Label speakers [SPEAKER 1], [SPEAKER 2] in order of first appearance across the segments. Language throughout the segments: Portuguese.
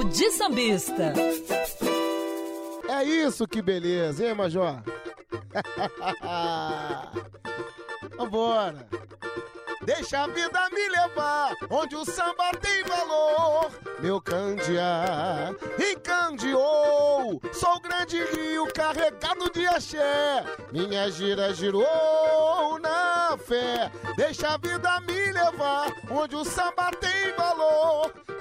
[SPEAKER 1] Papo de Sambista.
[SPEAKER 2] É isso que beleza, hein, Major? Vambora! Deixa a vida me levar onde o samba tem valor. Meu candeá encandeou. Sou o grande rio carregado de axé. Minha gira girou na fé. Deixa a vida me levar onde o samba tem valor.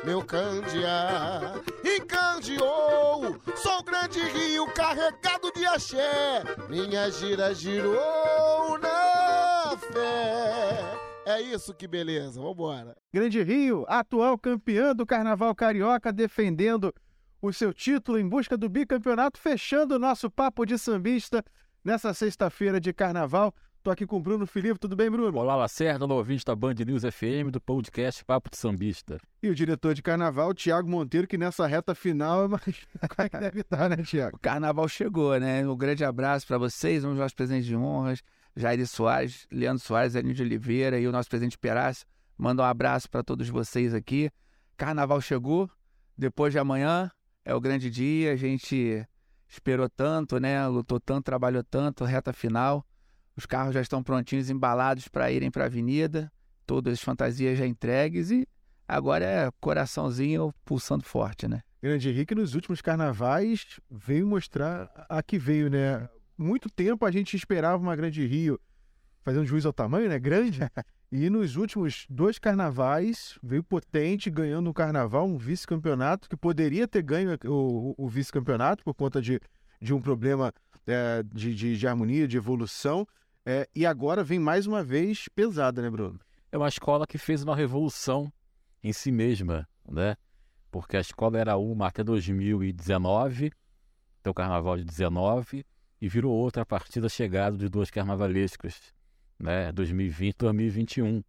[SPEAKER 2] Meu candeá encandeou. Sou o grande rio carregado de axé. Minha gira girou na fé. É isso que beleza, vambora.
[SPEAKER 3] Grande Rio, atual campeã do Carnaval Carioca, defendendo o seu título em busca do bicampeonato, fechando o nosso papo de sambista nessa sexta-feira de Carnaval. Tô aqui com o Bruno Felipe, tudo bem, Bruno?
[SPEAKER 4] Olá, Lacerda, no ouvinte da Band News FM, do podcast Papo de Sambista.
[SPEAKER 3] E o diretor de Carnaval, Tiago Monteiro, que nessa reta final, como é que deve estar, né, Tiago?
[SPEAKER 5] O Carnaval chegou, né? Um grande abraço para vocês, vamos aos presentes de honras. Jair Soares, Leandro Soares, Elinho de Oliveira e o nosso presidente Perácio. Manda um abraço para todos vocês aqui. Carnaval chegou, depois de amanhã é o grande dia. A gente esperou tanto, né? Lutou tanto, trabalhou tanto, reta final. Os carros já estão prontinhos, embalados para irem para a avenida. Todas as fantasias já entregues e agora é coraçãozinho pulsando forte, né?
[SPEAKER 3] Grande Henrique, nos últimos carnavais, veio mostrar a que veio, né? muito tempo a gente esperava uma Grande Rio fazendo juízo ao tamanho, né? Grande. e nos últimos dois carnavais veio potente, ganhando um carnaval, um vice-campeonato, que poderia ter ganho o, o vice-campeonato por conta de, de um problema é, de, de, de, harmonia, de evolução. É, e agora vem mais uma vez pesada, né, Bruno?
[SPEAKER 4] É uma escola que fez uma revolução em si mesma, né? Porque a escola era uma até 2019, então o carnaval de 19 e virou outra a partir da chegada dos dois carnavalescos, né, 2020 e 2021.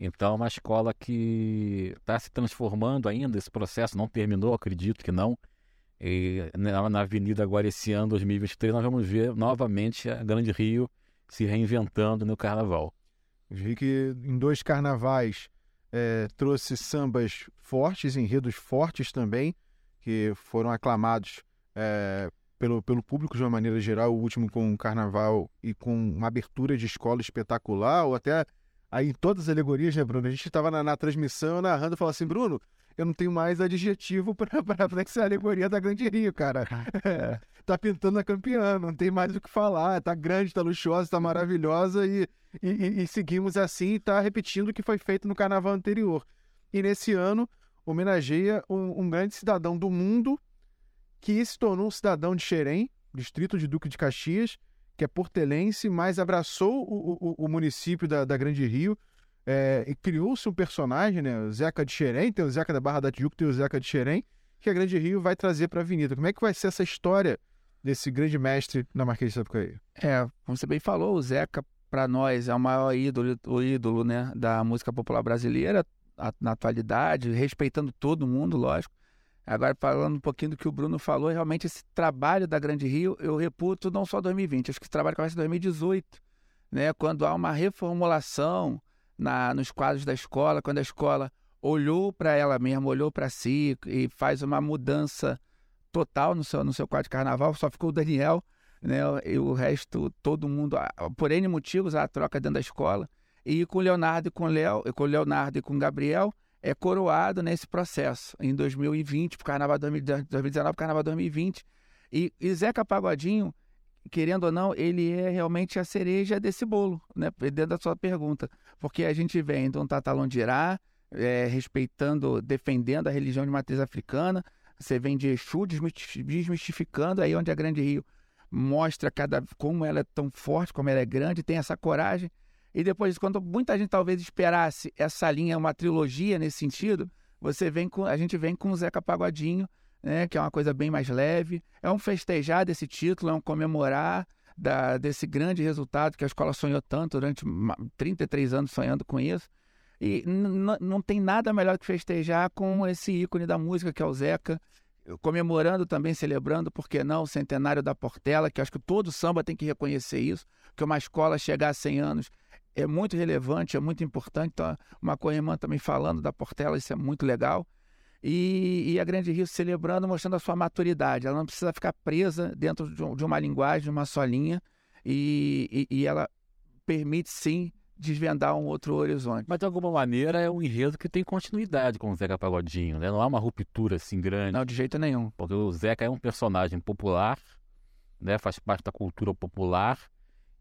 [SPEAKER 4] Então, é uma escola que está se transformando ainda, esse processo não terminou, acredito que não. E na, na Avenida agora esse ano, 2023, nós vamos ver novamente a Grande Rio se reinventando no carnaval.
[SPEAKER 3] Henrique, em dois carnavais, é, trouxe sambas fortes, enredos fortes também, que foram aclamados é, pelo, pelo público de uma maneira geral, o último com um carnaval e com uma abertura de escola espetacular, ou até aí em todas as alegorias, né, Bruno? A gente estava na, na, transmissão narrando e falou assim, Bruno, eu não tenho mais adjetivo para essa alegoria da Grande Rio, cara. É, tá pintando a campeã, não tem mais o que falar, tá grande, tá luxuosa, tá maravilhosa e, e, e seguimos assim e tá repetindo o que foi feito no carnaval anterior. E nesse ano homenageia um, um grande cidadão do mundo que se tornou um cidadão de Xerém, distrito de Duque de Caxias, que é portelense, mas abraçou o, o, o município da, da, Grande Rio é, e criou-se um personagem, né? O Zeca de Xerém, tem o Zeca da Barra da Tijuca, tem o Zeca de Xerém, que a Grande Rio vai trazer para a avenida. Como é que vai ser essa história desse grande mestre na Marquês de Sapucaí?
[SPEAKER 5] É, como você bem falou, o Zeca, para nós, é o maior ídolo, o ídolo né, da música popular brasileira na atualidade, respeitando todo mundo, lógico. Agora, falando um pouquinho do que o Bruno falou, realmente esse trabalho da Grande Rio, eu reputo não só 2020, acho que esse trabalho começa em 2018, né, quando há uma reformulação na, nos quadros da escola, quando a escola olhou para ela mesma, olhou para si e faz uma mudança total no seu, no seu quadro de carnaval, só ficou o Daniel, né, e o resto, todo mundo, por N motivos, a troca dentro da escola, e com o Leonardo e com o Léo, com o Leonardo e com o Gabriel, é coroado nesse processo em 2020, para Carnaval 2019, Carnaval 2020. E, e Zeca Pagodinho, querendo ou não, ele é realmente a cereja desse bolo, né? Dentro da sua pergunta. Porque a gente vem de um Tatalão de Irá, é, respeitando, defendendo a religião de matriz africana. Você vem de Exu desmistificando aí onde a Grande Rio mostra cada como ela é tão forte, como ela é grande, tem essa coragem. E depois, quando muita gente talvez esperasse essa linha, uma trilogia nesse sentido, você vem com, a gente vem com o Zeca Pagodinho, né, que é uma coisa bem mais leve. É um festejar desse título, é um comemorar da, desse grande resultado que a escola sonhou tanto durante 33 anos sonhando com isso. E não tem nada melhor que festejar com esse ícone da música que é o Zeca, comemorando também, celebrando, por que não, o centenário da Portela, que acho que todo samba tem que reconhecer isso, que uma escola chegar a 100 anos é muito relevante, é muito importante. Então, uma co-irmã também falando da Portela, isso é muito legal. e, e, a Grande Rio celebrando, mostrando a sua maturidade. Ela não precisa ficar presa dentro de, de uma linguagem, de uma só linha, e, e, e, ela permite sim desvendar um outro horizonte.
[SPEAKER 4] Mas de alguma maneira é um enredo que tem continuidade com o Zeca Pagodinho, né? Não há uma ruptura assim grande.
[SPEAKER 5] Não, de jeito nenhum.
[SPEAKER 4] Porque o Zeca é um personagem popular, né? Faz parte da cultura popular,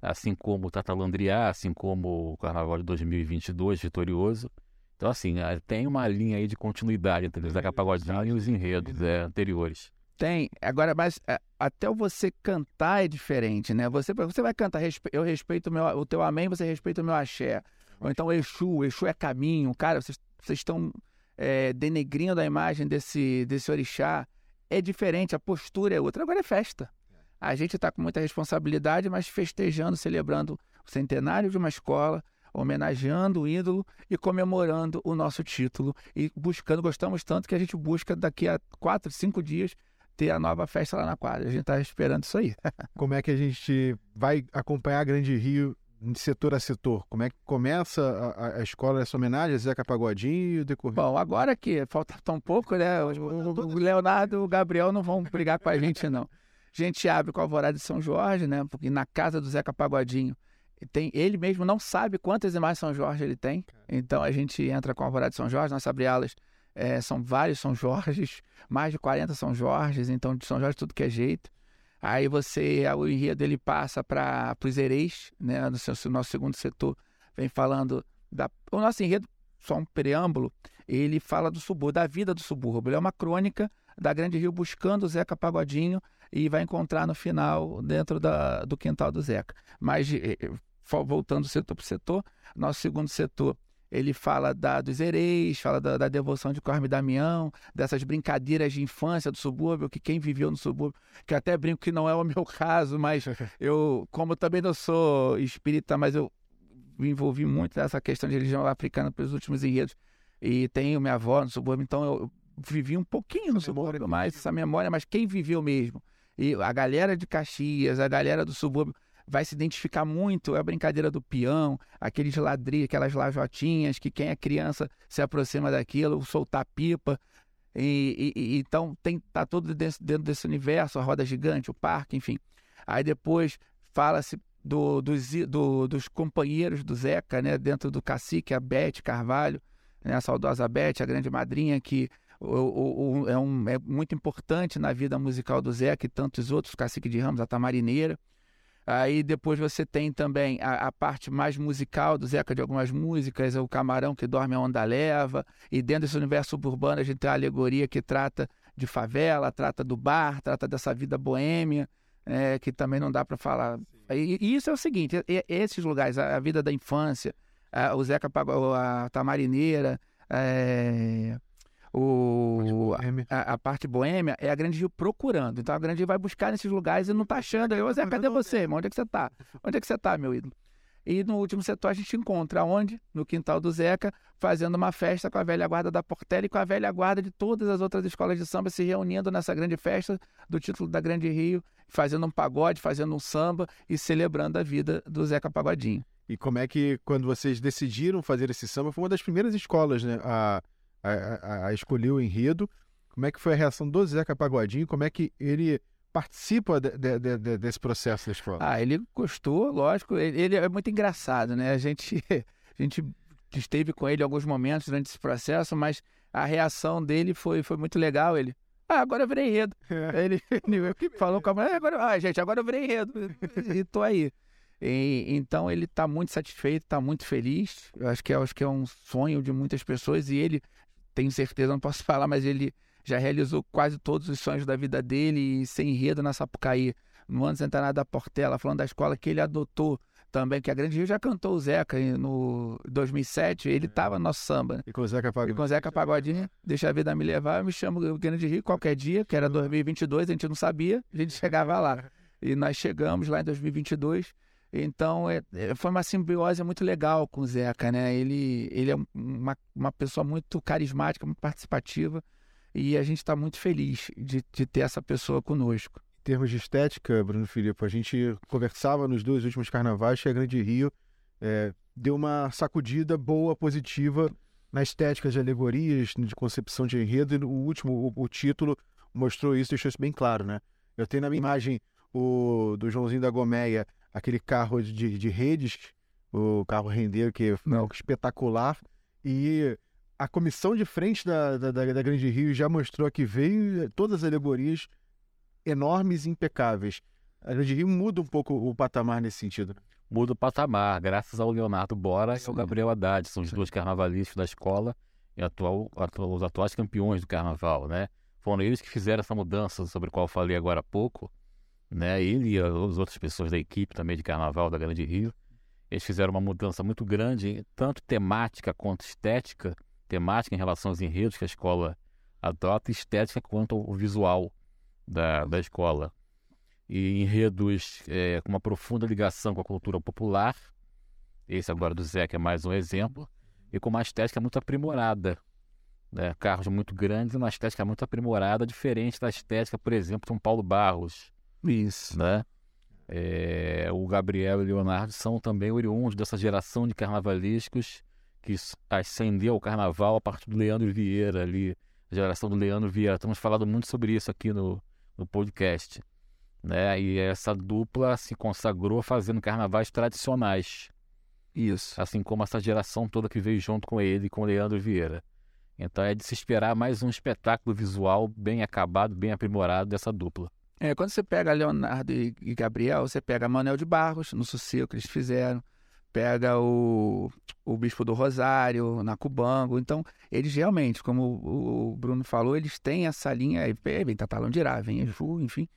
[SPEAKER 4] assim como o Tatalandriá, assim como o Carnaval de 2022 vitorioso. Então, assim, é, tem uma linha aí de continuidade entre o Zeca Pagodinho e os enredos é, anteriores.
[SPEAKER 5] Tem. Agora, mas é, até você cantar é diferente, né? Você, você vai cantar, eu respeito o, meu, o teu amém, você respeita o meu axé. Ou então Exu, Exu é caminho. Cara, vocês, vocês estão é, denegrindo a imagem desse, desse orixá. É diferente, a postura é outra. Agora é festa. A gente está com muita responsabilidade, mas festejando, celebrando o centenário de uma escola, homenageando o ídolo e comemorando o nosso título. E buscando, gostamos tanto que a gente busca daqui a quatro, cinco dias ter a nova festa lá na quadra. A gente está esperando isso aí.
[SPEAKER 3] Como é que a gente vai acompanhar a Grande Rio de setor a setor? Como é que começa a, a escola essa homenagem a Zeca Pagodinho e o decorrer?
[SPEAKER 5] Bom, agora que falta tão pouco, né? O, o Leonardo e o Gabriel não vão brigar com a gente, não. A gente abre com a Alvorada de São Jorge, né? Porque na casa do Zeca Pagodinho tem, ele mesmo não sabe quantas imagens São Jorge ele tem. Então a gente entra com a Alvorada de São Jorge, nós abre alas é, são vários São Jorges, mais de 40 São Jorges, então de São Jorge tudo que é jeito. Aí você, o enredo ele passa para os Ereis, né, no seu, nosso segundo setor, vem falando da o nosso enredo, só um preâmbulo, ele fala do subúrbio, da vida do subúrbio. Ele é uma crônica da Grande Rio buscando o Zeca Pagodinho e vai encontrar no final dentro da, do quintal do Zeca. Mas eh, eh, voltando setor por setor, nosso segundo setor ele fala da, dos ereis, fala da, da devoção de Corme Damião, dessas brincadeiras de infância do subúrbio, que quem viveu no subúrbio, que até brinco que não é o meu caso, mas eu, como também não sou espírita, mas eu me envolvi muito nessa questão de religião africana pelos últimos enredos, e tenho minha avó no subúrbio, então eu vivi um pouquinho no subúrbio, mais essa memória, mas quem viveu mesmo? E a galera de Caxias, a galera do subúrbio, vai se identificar muito é a brincadeira do peão, aqueles ladrilhos, aquelas lajotinhas, que quem é criança se aproxima daquilo, soltar pipa. E, e, e, então tem tá tudo dentro, desse universo, a roda gigante, o parque, enfim. Aí depois fala-se do, dos, do, dos companheiros do Zeca, né, dentro do cacique, a Bete Carvalho, né, a saudosa Bete, a grande madrinha, que o, o, o, é, um, é muito importante na vida musical do Zeca e tantos outros, Cacique de Ramos, a Tamarineira. Aí depois você tem também a, a, parte mais musical do Zeca de algumas músicas, o Camarão que dorme a onda leva, e dentro desse universo suburbano a gente tem a alegoria que trata de favela, trata do bar, trata dessa vida boêmia, é, que também não dá para falar. E, e, isso é o seguinte, esses lugares, a, a vida da infância, a, o Zeca pagou a Tamarineira, é, o, a, a, parte boêmia é a Grande Rio procurando. Então a Grande Rio vai buscar nesses lugares e não tá achando. Eu, Zé, cadê você, irmão? Onde é que você tá? Onde é que você tá, meu ídolo? E no último setor a gente encontra onde? No quintal do Zeca, fazendo uma festa com a velha guarda da Portela e com a velha guarda de todas as outras escolas de samba se reunindo nessa grande festa do título da Grande Rio, fazendo um pagode, fazendo um samba e celebrando a vida do Zeca Pagodinho.
[SPEAKER 3] E como é que, quando vocês decidiram fazer esse samba, foi uma das primeiras escolas, né? A a, a, a escolher o enredo. Como é que foi a reação do Zeca Pagodinho? Como é que ele participa de, de, de, desse processo da escola?
[SPEAKER 5] Ah, ele gostou, lógico. Ele, ele, é muito engraçado, né? A gente, a gente esteve com ele alguns momentos durante esse processo, mas a reação dele foi, foi muito legal. Ele, ah, agora eu virei enredo. É. Ele, ele falou com a mulher, agora, ah, gente, agora eu virei enredo. e tô aí. E, então ele está muito satisfeito, está muito feliz. Eu acho que, é, acho que é um sonho de muitas pessoas e ele tenho certeza, não posso falar, mas ele já realizou quase todos os sonhos da vida dele e sem enredo na Sapucaí, no ano centenário da Portela, falando da escola que ele adotou também, que a Grande Rio já cantou o Zeca no 2007, ele estava no nosso samba. Né?
[SPEAKER 3] E com o Zeca Pagodinho.
[SPEAKER 5] E com o Zeca Pagodinho, deixa a vida me levar, eu me chamo Grande Rio qualquer dia, que era 2022, a gente não sabia, a gente chegava lá. E nós chegamos lá em 2022 então, é, é, foi uma simbiose muito legal com o Zeca, né? Ele, ele é uma, uma pessoa muito carismática, muito participativa, e a gente está muito feliz de, de ter essa pessoa conosco.
[SPEAKER 3] Em termos de estética, Bruno Filipe, a gente conversava nos dois últimos carnavais que a Grande Rio é, deu uma sacudida boa, positiva na estética de alegorias, de concepção de enredo, e o último, o, o título mostrou isso, deixou isso bem claro, né? Eu tenho na minha imagem o do Joãozinho da Gomeia, aquele carro de, de redes, o carro rendeiro que é
[SPEAKER 5] Não.
[SPEAKER 3] espetacular, e a comissão de frente da, da, da, da Grande Rio já mostrou que veio todas as alegorias enormes e impecáveis. A Grande Rio muda um pouco o patamar nesse sentido.
[SPEAKER 4] muda o patamar, graças ao Leonardo Bora e ao
[SPEAKER 5] Sim.
[SPEAKER 4] Gabriel Haddad. São os
[SPEAKER 5] Sim.
[SPEAKER 4] dois carnavalistas da escola e atual, atu- os atuais campeões do carnaval, né? Foram eles que fizeram essa mudança sobre a qual eu falei agora há pouco, né? Ele e as outras pessoas da equipe também de carnaval da Grande Rio. Eles fizeram uma mudança muito grande, tanto temática quanto estética, temática em relação aos enredos que a escola adota, estética quanto ao visual da, da escola e enredos é, com uma profunda ligação com a cultura popular. Esse agora do Zeca é mais um exemplo. E com uma estética muito aprimorada. Né? Carros muito grandes e uma estética muito aprimorada, diferente da estética, por exemplo, de um Paulo Barros.
[SPEAKER 5] Isso.
[SPEAKER 4] Né? É, o Gabriel e o Leonardo são também oriundos dessa geração de carnavalescos que ascendeu ao carnaval a partir do Leandro Vieira ali, a geração do Leandro Vieira. Estamos falando muito sobre isso aqui no, no podcast. Né? E essa dupla se consagrou fazendo carnavais tradicionais,
[SPEAKER 5] Isso.
[SPEAKER 4] assim como essa geração toda que veio junto com ele, com o Leandro Vieira. Então é de se esperar mais um espetáculo visual bem acabado, bem aprimorado dessa dupla.
[SPEAKER 5] É, quando você pega Leonardo e, Gabriel, você pega Manuel de Barros, no Sossego que eles fizeram, pega o, o Bispo do Rosário, na Cubango. Então, eles realmente, como o, Bruno falou, eles têm essa linha, aí vem Tatalão de Irá, vem Exu, enfim.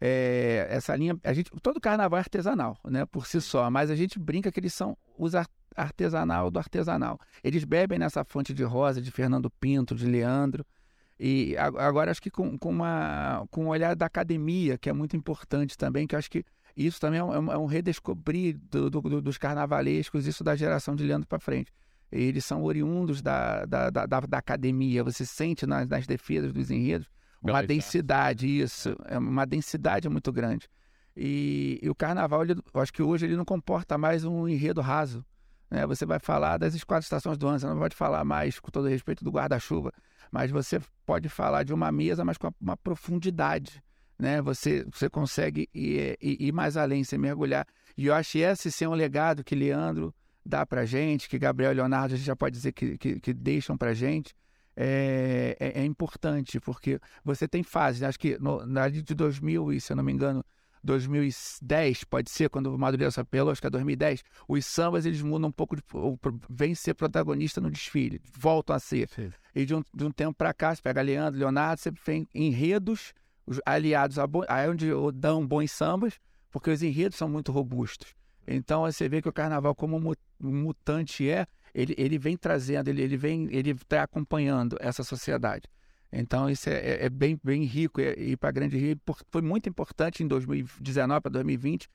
[SPEAKER 5] É, essa linha, a gente, todo carnaval é artesanal, né, por si só, mas a gente brinca que eles são os ar- artesanal do artesanal. Eles bebem nessa fonte de Rosa, de Fernando Pinto, de Leandro, e agora acho que com, com, uma, com o olhar da academia, que é muito importante também, que acho que isso também é um, é um- é um redescobrir do- do- do- dos carnavalescos, isso da geração de Leandro para frente. Eles são oriundos da, da, da, da- academia, você sente nas, nas defesas dos enredos uma densidade, isso, é uma densidade muito grande. E, e o carnaval, ele, eu acho que hoje ele não comporta mais um enredo raso. Né? Você vai falar das quatro estações do ano, você não pode falar mais, com todo respeito, do guarda-chuva, mas você pode falar de uma mesa, mas com uma profundidade. Né? Você, você consegue ir, ir, ir mais além, você mergulhar. E eu acho esse ser um legado que Leandro dá pra gente, que Gabriel e Leonardo a gente já pode dizer que, que, que deixam pra gente, é, é, é importante, porque você tem fases. né? Acho que no, na de 2000, e, se eu não me engano, 2010, pode ser, quando o Madureira se apelou, acho que é 2010, os sambas eles mudam um pouco, de, vêm ser protagonista no desfile, voltam a ser. E de um, de um tempo para cá, você pega Leandro, Leonardo, sempre vem enredos os aliados a bo... aí onde dão bons sambas, porque os enredos são muito robustos. Então você vê que o carnaval, como mu- mutante é, ele, ele vem trazendo, ele, ele vem, ele está acompanhando essa sociedade. Então isso é, é- é bem, bem rico e, e para Grande Rio foi muito importante em 2019 para 2020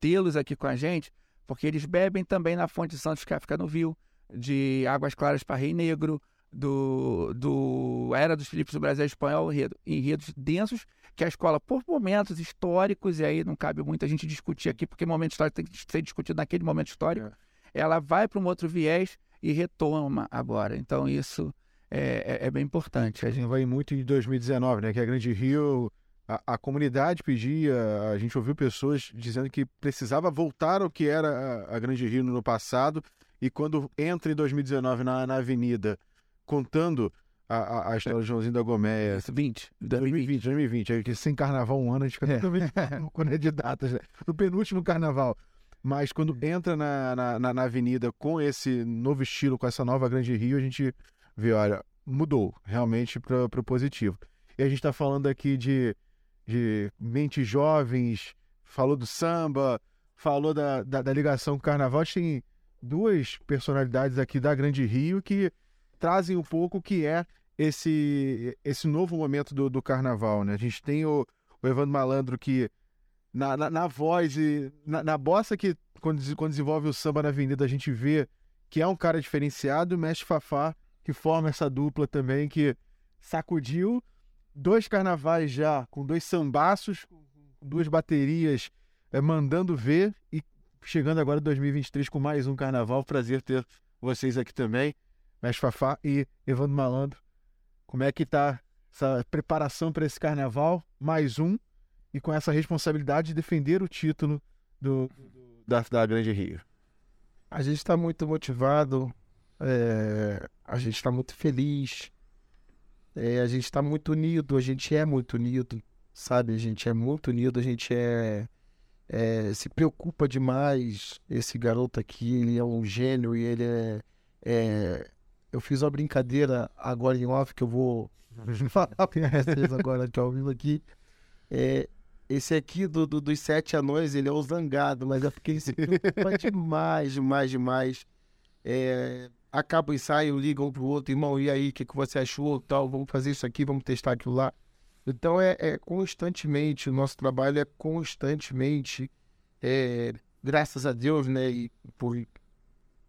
[SPEAKER 5] tê-los aqui com a gente, porque eles bebem também na fonte de Santos que fica no Viu, de Águas Claras para Rei Negro, do, do Era dos Filipes do Brasil Espanhol, enredo- enredos densos que a escola, por momentos históricos, e aí não cabe muito a gente discutir aqui, porque momento histórico tem que ser discutido naquele momento histórico, ela vai para um outro viés e retoma agora. Então isso é, é- é bem importante. A gente
[SPEAKER 3] vai muito em 2019, né? Que a Grande Rio, a, a comunidade pedia, a gente ouviu pessoas dizendo que precisava voltar ao que era a, a Grande Rio no passado. E quando entra em 2019 na, na avenida, contando a, a, história do Joãozinho da Gomeia,
[SPEAKER 5] 20,
[SPEAKER 3] 2020, 2020, é que sem carnaval um ano a gente fica
[SPEAKER 5] É.
[SPEAKER 3] totalmente quando é de datas, né? No penúltimo carnaval. Mas quando entra na, na- na avenida com esse novo estilo, com essa nova Grande Rio, a gente vê, olha, mudou realmente para o positivo. E a gente está falando aqui de, de mentes jovens, falou do samba, falou da, da, da ligação com o carnaval. A gente tem duas personalidades aqui da Grande Rio que trazem um pouco o que é esse, esse novo momento do, do carnaval, né? A gente tem o, o Evandro Malandro que na, na, na voz e na, na bossa que quando, quando desenvolve o samba na avenida a gente vê que é um cara diferenciado, o Mestre Fafá que forma essa dupla também que sacudiu dois carnavais já com dois sambaços, com duas baterias eh, mandando ver e chegando agora em 2023 com mais um carnaval. Prazer ter vocês aqui também. Mestre Fafá e Evandro Malandro. Como é que tá essa preparação para esse carnaval? Mais um, e com essa responsabilidade de defender o título do, da, da Grande Rio.
[SPEAKER 2] A gente está muito motivado, é, a gente está muito feliz, é, a gente está muito unido, a gente é muito unido, sabe? A gente é muito unido, a gente é, é, se preocupa demais. Esse garoto aqui, ele é um gênio e ele é, é eu fiz uma brincadeira agora em off que eu vou falar para vocês agora que ao vivo aqui. É, esse aqui do, do, dos sete anões, ele é o zangado, mas é porque ele se preocupa demais, demais, demais. É, acaba o ensaio, ligam um pro outro, irmão, e aí, o que, que você achou? Tal, vamos fazer isso aqui, vamos testar aquilo lá. Então é, é constantemente, o nosso trabalho é constantemente, é, graças a Deus, né, e por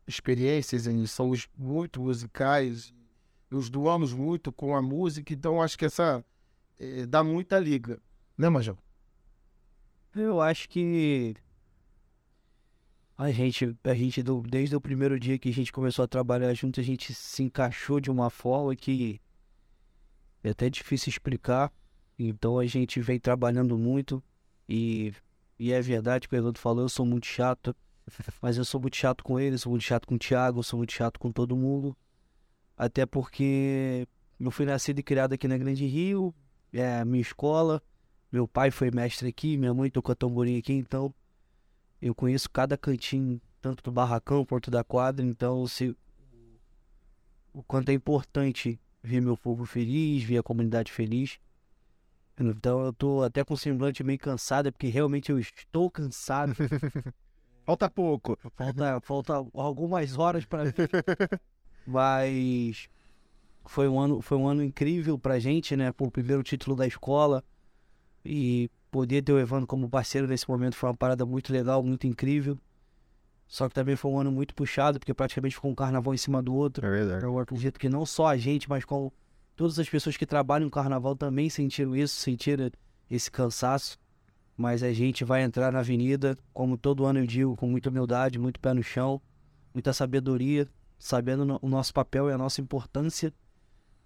[SPEAKER 2] experiências, eles somos muito musicais, nos doamos muito com a música, então acho que essa é, dá muita liga, né, Major?
[SPEAKER 1] Eu acho que a gente, a gente desde o primeiro dia que a gente começou a trabalhar junto, a gente se encaixou de uma forma que é até difícil explicar. Então a gente vem trabalhando muito e, e é verdade que o Eduardo falou, eu sou muito chato, mas eu sou muito chato com ele, sou muito chato com o Thiago, sou muito chato com todo mundo. Até porque eu fui nascido e criado aqui na Grande Rio, é minha escola. Meu pai foi mestre aqui, minha mãe tocou tamborim aqui, então eu conheço cada cantinho, tanto do barracão quanto da quadra, então se o quanto é importante ver meu povo feliz, ver a comunidade feliz. Então eu tô até com o semblante meio cansado, é porque realmente eu estou cansado.
[SPEAKER 3] falta pouco.
[SPEAKER 1] Falta, falta algumas horas para Mas foi um ano, foi um ano incrível pra gente, né? Por primeiro título da escola. E poder ter o Evandro como parceiro nesse momento foi uma parada muito legal, muito incrível. Só que também foi um ano muito puxado, porque praticamente ficou um carnaval em cima do outro.
[SPEAKER 3] É verdade.
[SPEAKER 1] Eu acredito que não só a gente, mas com todas as pessoas que trabalham no carnaval também sentiram isso, sentiram esse cansaço. Mas a gente vai entrar na avenida, como todo ano eu digo, com muita humildade, muito pé no chão, muita sabedoria, sabendo o nosso papel e a nossa importância.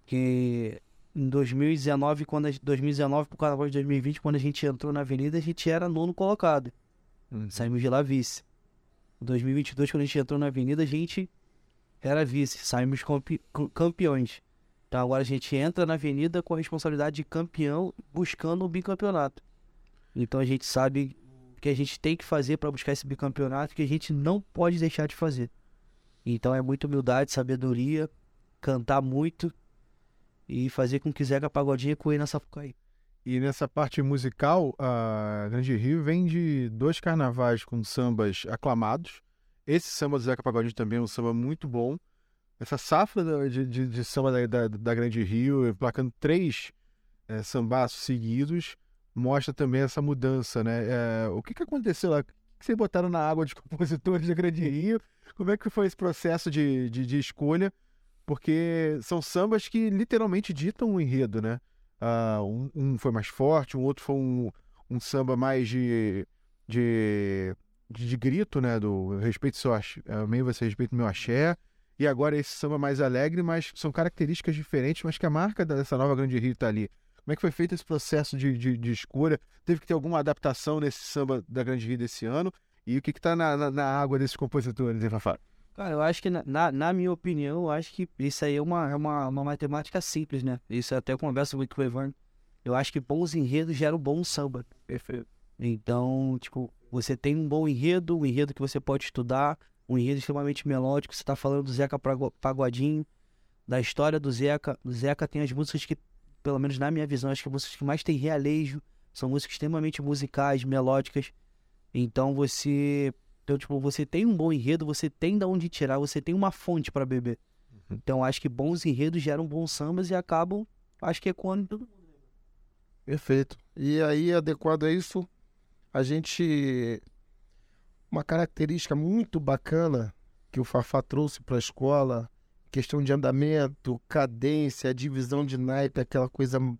[SPEAKER 1] Que em 2019, quando a, 2019 pro carnaval de 2020, quando a gente entrou na avenida, a gente era nono colocado. Uhum. Saímos de lá vice. Em 2022, quando a gente entrou na avenida, a gente era vice. Saímos campe, campeões. Então agora a gente entra na avenida com a responsabilidade de campeão, buscando o bicampeonato. Então a gente sabe que a gente tem que fazer para buscar esse bicampeonato, que a gente não pode deixar de fazer. Então é muita humildade, sabedoria, cantar muito e fazer com que Zeca Pagodinho ecoe na Sapucaí.
[SPEAKER 3] E nessa parte musical, a Grande Rio vem de dois carnavais com sambas aclamados. Esse samba do Zeca Pagodinho também é um samba muito bom. Essa safra de, de, de samba da, da, da, Grande Rio, placando três é, sambaços seguidos, mostra também essa mudança, né? É, o que, que aconteceu lá? O que vocês botaram na água de compositores da Grande Rio? Como é que foi esse processo de, de, de escolha? Porque são sambas que literalmente ditam o enredo, né? Uh, um, um, foi mais forte, um outro foi um, um samba mais de, de, de, de, grito, né? Do respeito seu axé, meio você respeita meu axé. E agora esse samba mais alegre, mas são características diferentes, mas que a marca dessa nova Grande Rio está ali. Como é que foi feito esse processo de, de, de, escolha? Teve que ter alguma adaptação nesse samba da Grande Rio desse ano? E o que está na, na, na, água desses compositores, hein, Fafá?
[SPEAKER 1] Cara, eu acho que, na, na minha opinião, eu acho que isso aí é uma, é uma, uma matemática simples, né? Isso até conversa muito com o Evan. Eu acho que bons enredos geram bom samba. Perfeito. Então, tipo, você tem um bom enredo, um enredo que você pode estudar, um enredo extremamente melódico. Você tá falando do Zeca Pagodinho, da história do Zeca. O Zeca tem as músicas que, pelo menos na minha visão, acho que as músicas que mais tem realejo. São músicas extremamente musicais, melódicas. Então você então, tipo, você tem um bom enredo, você tem de onde tirar, você tem uma fonte para beber. Uhum. Então, acho que bons enredos geram bons sambas e acabam, acho que é quando todo mundo.
[SPEAKER 2] Perfeito. E aí, adequado a isso, a gente. Uma característica muito bacana que o Fafá trouxe para a escola, questão de andamento, cadência, divisão de naipe, aquela coisa. Com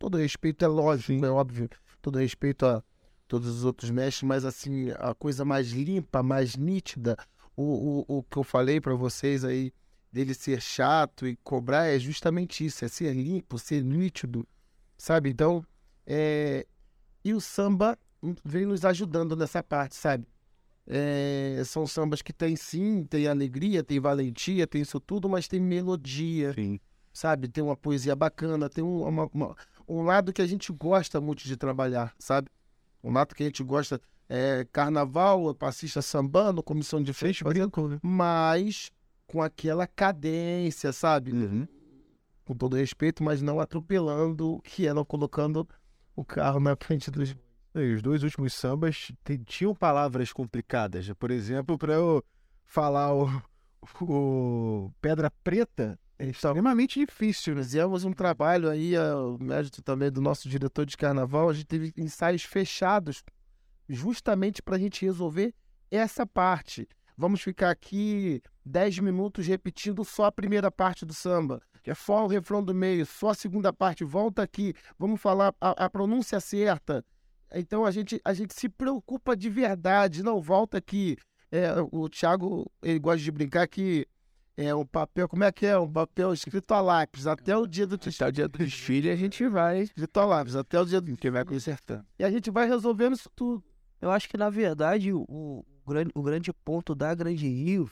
[SPEAKER 2] todo respeito, é lógico, Sim. é óbvio. Todo respeito a todos os outros mestres, mas assim, a coisa mais limpa, mais nítida, o, o, o que eu falei para vocês aí dele ser chato e cobrar é justamente isso, é ser limpo, ser nítido, sabe? Então, é... e o samba vem nos ajudando nessa parte, sabe? É, são sambas que tem sim, tem alegria, tem valentia, tem isso tudo, mas tem melodia,
[SPEAKER 3] Sim.
[SPEAKER 2] sabe? Tem uma poesia bacana, tem um, uma- uma- um lado que a gente gosta muito de trabalhar, sabe? Um lado que a gente gosta é carnaval, passista sambando, comissão de frente,
[SPEAKER 3] né?
[SPEAKER 2] mas com aquela cadência, sabe?
[SPEAKER 3] Uhum.
[SPEAKER 2] Com todo respeito, mas não atropelando, que é não colocando o carro na frente dos.
[SPEAKER 3] E os dois últimos sambas tinham palavras complicadas. Por exemplo, para eu falar o, o Pedra Preta é extremamente difícil, né?
[SPEAKER 2] Fizemos um trabalho aí, é, o mérito também do nosso diretor de carnaval, a gente teve ensaios fechados justamente para a gente resolver essa parte. Vamos ficar aqui 10 minutos repetindo só a primeira parte do samba, que é só o refrão do meio, só a segunda parte, volta aqui, vamos falar a, a pronúncia certa. Então a gente, a gente se preocupa de verdade, não volta aqui. É, o Thiago, ele gosta de brincar que é um papel, como é que é? Um papel escrito a lápis, até o dia do
[SPEAKER 5] Até o dia do desfile a gente vai,
[SPEAKER 2] escrito a lápis, até o dia do
[SPEAKER 5] a gente vai consertando.
[SPEAKER 2] E a gente vai resolvendo isso tudo.
[SPEAKER 1] Eu acho que, na verdade, o, o grande, o grande ponto da Grande Rio,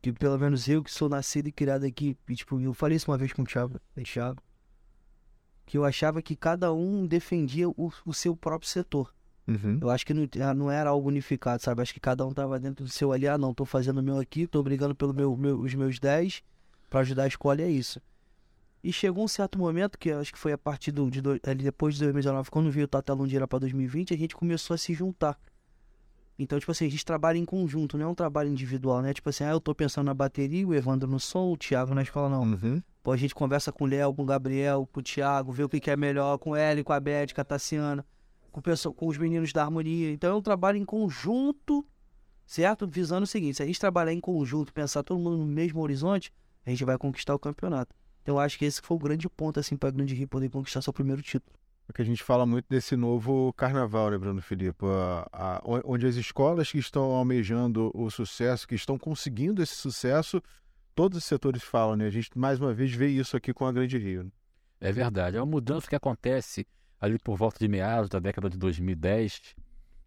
[SPEAKER 1] que pelo menos eu que sou nascido e criado aqui, e, tipo, eu falei isso uma vez com o Thiago, Thiago, que eu achava que cada um defendia o, o seu próprio setor.
[SPEAKER 3] Uhum.
[SPEAKER 1] Eu acho que não, ah, não era algo unificado, sabe? Acho que cada um tava dentro do seu ali, ah, não, tô fazendo o meu aqui, tô brigando pelos meu, meu, os meus 10 pra ajudar a escola, é isso. E chegou um certo momento, que acho que foi a partir do, de, ali depois de 2019, quando veio o Tata Lundira pra 2020, a gente começou a se juntar. Então, tipo assim, a gente trabalha em conjunto, não é um trabalho individual, né? Tipo assim, ah, eu tô pensando na bateria, o Evandro no som, o Thiago na escola, não.
[SPEAKER 3] Uhum.
[SPEAKER 1] Pô, a gente conversa com o Léo, com o Gabriel, com o Thiago, vê o que, que é melhor, com o Eli, com a Beth, com a Tassiana, com, o pessoal- com os meninos da harmonia. Então é um trabalho em conjunto, certo? Visando o seguinte: se a gente trabalhar em conjunto, pensar todo mundo no mesmo horizonte, a gente vai conquistar o campeonato. Então eu acho que esse foi o grande ponto, assim, pra Grande Rio poder conquistar seu primeiro título.
[SPEAKER 3] Porque a gente fala muito desse novo carnaval, né, Bruno Filipe? A- a- onde as escolas que estão almejando o sucesso, que estão conseguindo esse sucesso, todos os setores falam, né? A gente mais uma vez vê isso aqui com a Grande Rio. né?
[SPEAKER 4] É verdade. É uma mudança que acontece ali por volta de meados da década de 2010,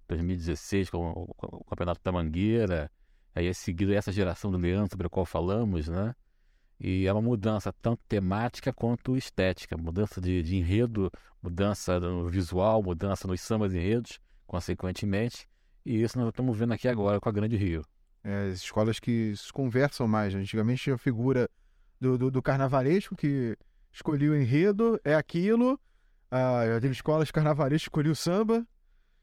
[SPEAKER 4] 2016, com o, Campeonato da Mangueira. Aí é seguido essa geração do Leandro, sobre a qual falamos, né? E é uma mudança tanto temática quanto estética. Mudança de, de enredo, mudança no visual, mudança nos sambas enredos, consequentemente. E isso nós estamos vendo aqui agora com a Grande Rio.
[SPEAKER 3] É, as escolas que conversam mais. né? Antigamente tinha a figura do, do, do carnavalesco que escolhia o enredo, é aquilo. Ah, teve escolas carnavalescas que escolhiam o samba,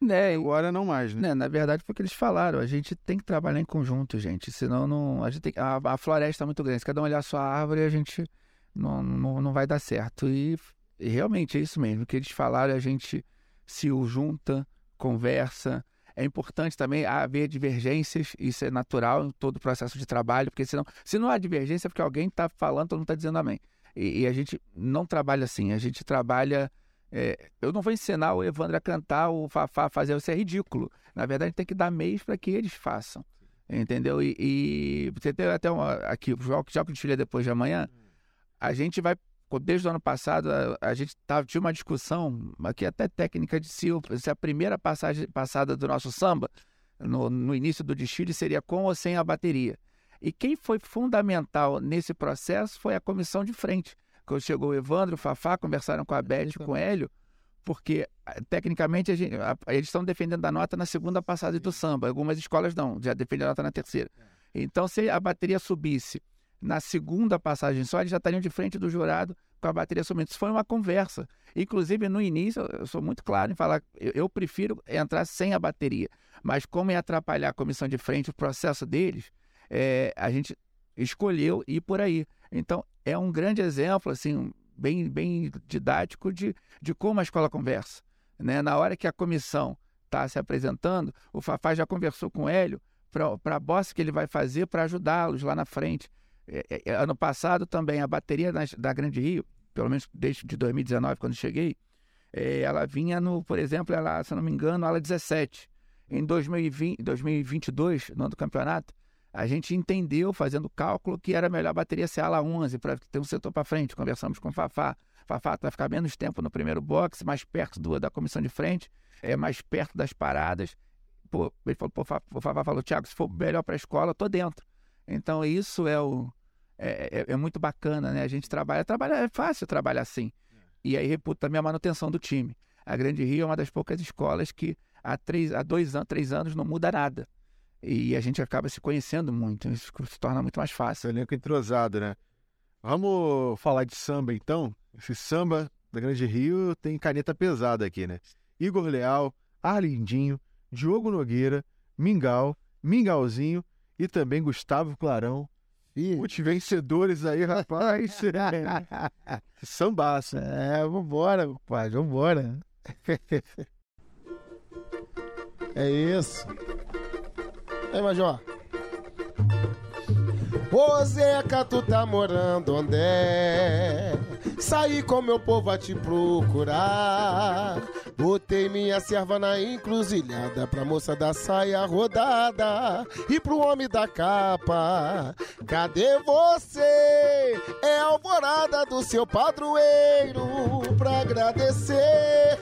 [SPEAKER 5] Né,
[SPEAKER 3] agora não mais, né?
[SPEAKER 5] né, na verdade foi o que eles falaram, a gente tem que trabalhar em conjunto, gente, senão não, a gente tem, a, a floresta é muito grande, se cada um olhar a sua árvore, a gente não, não, não vai dar certo. E, e realmente é isso mesmo, o que eles falaram, a gente se junta, conversa. É importante também haver divergências, isso é natural em todo o processo de trabalho, porque senão, se não há divergência é porque alguém está falando, todo mundo está dizendo amém. E, e a gente não trabalha assim, a gente trabalha. É, eu não vou ensinar o Evandro a cantar, o Fafá a fazer, isso é ridículo. Na verdade, tem que dar meios para que eles façam. Entendeu? E, e você tem até uma, aqui, o já que desfile é depois de amanhã, a gente vai. Desde o ano passado, a, a gente tava, tinha uma discussão, aqui até técnica de se, o- se a primeira passagem passada do nosso samba, no, no início do desfile, seria com ou sem a bateria. E quem foi fundamental nesse processo foi a comissão de frente. Quando chegou o Evandro, o Fafá, conversaram com a Beth e com o Hélio, porque ah, tecnicamente a gente- a- eles estão defendendo a nota na segunda passada do samba. Algumas escolas não, já defendem a nota na terceira. Então, se a bateria subisse na segunda passagem só, eles já estariam de frente do jurado com a bateria subindo. Isso foi uma conversa. Inclusive, no início, eu- eu sou muito claro em falar, eu, eu prefiro entrar sem a bateria. Mas como ia atrapalhar a comissão de frente, o processo deles, é, a gente escolheu ir por aí. Então, é um grande exemplo, assim, bem, bem didático de, de como a escola conversa. Né? Na hora que a comissão está se apresentando, o Fafá já conversou com o Hélio para a bossa que ele vai fazer para ajudá-los lá na frente. É, é, é, ano passado também, a bateria nas- da Grande Rio, pelo menos desde de 2019, quando cheguei, é, ela vinha no, por exemplo, ela, se não me engano, ala 17. Em 2020, 2022, no ano do campeonato, A gente entendeu, fazendo cálculo, que era melhor a bateria ser ala 11 para ter um setor para frente. Conversamos com o Fafá. Fafá vai ficar menos tempo no primeiro box, mais perto do, da comissão de frente, é mais perto das paradas. Pô, ele falou, pô, o Fafá falou, Thiago, se for melhor para a escola, tô dentro. Então isso é o é, é, é, muito bacana, né? A gente trabalha, trabalha é fácil trabalhar assim. E aí reputa também a manutenção do time. A Grande Rio é uma das poucas escolas que há três, há dois anos, três anos não muda nada. E a gente acaba se conhecendo muito, isso se torna muito mais fácil.
[SPEAKER 3] Elenco entrosado, né? Vamos falar de samba então? Esse samba da Grande Rio tem caneta pesada aqui, né? Igor Leal, Arlindinho, Diogo Nogueira, Mingau, Mingauzinho e também Gustavo Clarão. Putz, vencedores aí, rapaz. Sambaço.
[SPEAKER 2] É, vambora, pai, vambora. é isso. Aí, Major. Ô Zeca, tu tá morando onde é? Saí com meu povo a te procurar. Botei minha serva na encruzilhada pra moça da saia rodada e pro homem da capa. Cadê você? É a alvorada do seu padroeiro pra agradecer.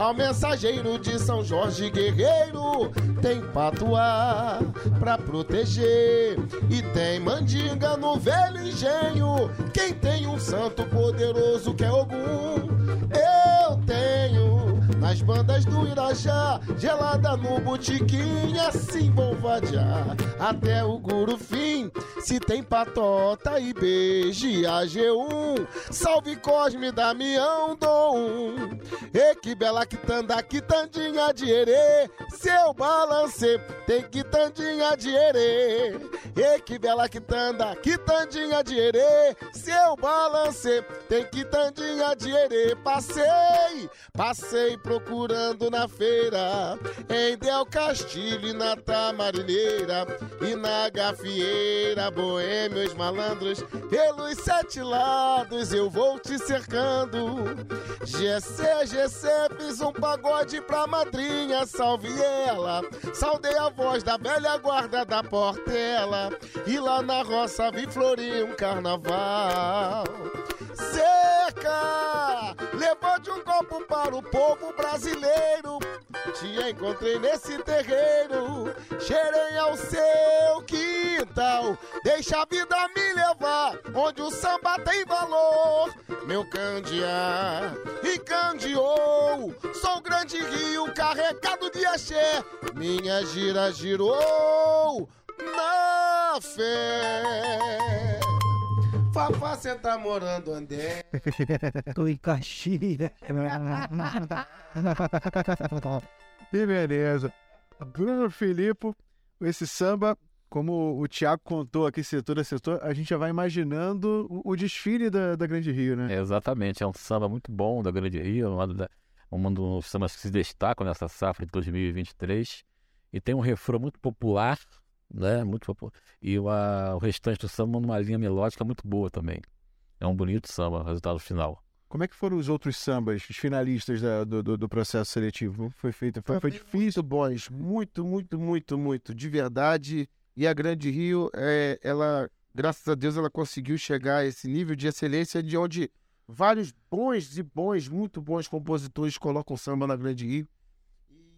[SPEAKER 2] Ao mensageiro de São Jorge Guerreiro tem patuá pra proteger e tem mandinga no velho engenho. Quem tem um santo poderoso que é tenho nas bandas do Irajá, gelada no botiquim, assim vou vadiar até o Gurufim. Se tem patota e beije a G1, salve Cosme, Damião, Dom. E que bela quitanda, quitandinha de erê, seu balance tem quitandinha de erê. E que bela quitanda, quitandinha de erê, seu balance tem quitandinha de erê. Passei, passei procurando na feira, em Del Castilho e na Tamarineira, e na Gafieira, boêmios malandros, pelos sete lados eu vou te cercando. GC, GC, fiz um pagode pra madrinha, salve ela, saudei a voz da velha guarda da Portela, e lá na roça vi florir um carnaval. Seca, levante um copo para o povo brasileiro. Te encontrei nesse terreiro, cheirei ao seu quintal. Deixa a vida me levar, onde o samba tem valor. Meu candeá e candeou, sou o grande rio carregado de axé. Minha gira girou na fé. Fafá, você tá morando onde é?
[SPEAKER 1] Tô em Caxias.
[SPEAKER 3] Que beleza. Bruno Filipe, esse samba, como o Thiago contou aqui, setor a setor, a gente já vai imaginando o, o desfile da, da Grande Rio, né?
[SPEAKER 4] É, exatamente, é um samba muito bom da Grande Rio, um, da, um dos sambas que se destacam nessa safra de 2023. E tem um refrão muito popular, né? Muito popular. E o, a, o restante do samba numa linha melódica muito boa também. É um bonito samba, o resultado final.
[SPEAKER 3] Como é que foram os outros sambas, os finalistas da- do, do, do processo seletivo? Foi feito, foi, foi difícil.
[SPEAKER 2] Muito bons, muito, muito, muito, muito, de verdade. E a Grande Rio, é, ela, graças a Deus, ela conseguiu chegar a esse nível de excelência de onde vários bons e bons, muito bons compositores colocam samba na Grande Rio.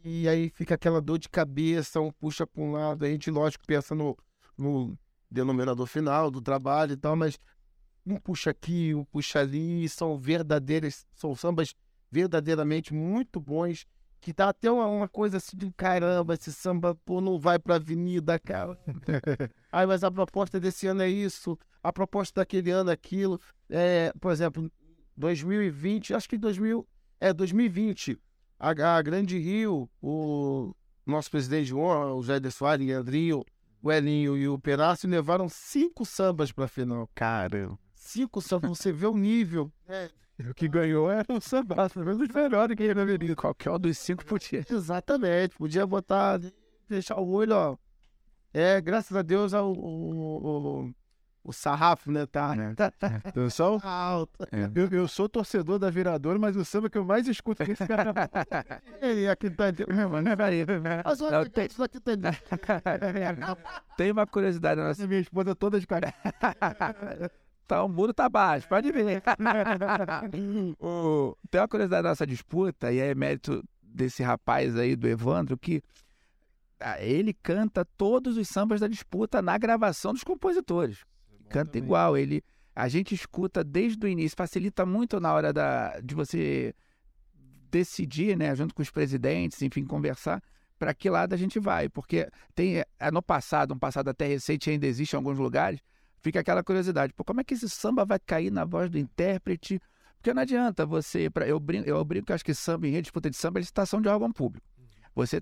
[SPEAKER 2] E aí fica aquela dor de cabeça, um puxa para um lado, a gente, lógico, pensa no, no denominador final do trabalho e tal, mas um puxa aqui, um puxa ali, são verdadeiras, são sambas verdadeiramente muito bons, que dá até uma, uma coisa assim de caramba, esse samba, pô, não vai pra avenida, cara. Ai, mas a proposta desse ano é isso, a proposta daquele ano é aquilo. É, por exemplo, 2020, acho que 2000, é 2020, a, a Grande Rio, o nosso presidente João, o Jair Soares, o Andrinho, o Elinho e o Perácio levaram cinco sambas pra final.
[SPEAKER 3] Caramba.
[SPEAKER 2] Cinco sambas, você vê o nível.
[SPEAKER 3] O que ganhou era o samba, um dos melhores que ia na avenida.
[SPEAKER 5] Qualquer um dos cinco podia.
[SPEAKER 2] Exatamente, podia botar, deixar o olho, ó. É, graças a Deus, o, o, o- o sarrafo, né? Tá, tá, tá
[SPEAKER 3] Atenção.
[SPEAKER 2] alto.
[SPEAKER 3] Eu, eu sou torcedor da Viradora, mas o samba que eu mais escuto aqui esse cara.
[SPEAKER 2] Ele aqui tá.
[SPEAKER 5] Tem-
[SPEAKER 2] aqui tá.
[SPEAKER 5] Tem uma curiosidade na nossa.
[SPEAKER 3] Minha esposa toda de cara.
[SPEAKER 5] Tá, o muro tá baixo, pode ver. O- Tem uma curiosidade da nossa disputa, e é mérito desse rapaz aí, do Evandro, que ah, ele canta todos os sambas da disputa na gravação dos compositores. Canta igual, ele. A gente escuta desde o início, facilita muito na hora da, de você decidir, né, junto com os presidentes, enfim, conversar para que lado a gente vai, porque tem é, no passado, um passado até recente ainda existe em alguns lugares, fica aquela curiosidade, pô, como é que esse samba vai cair na voz do intérprete? Porque não adianta você, pra, eu brinco, eu brinco que acho que samba em disputa de samba é licitação de órgão público. Você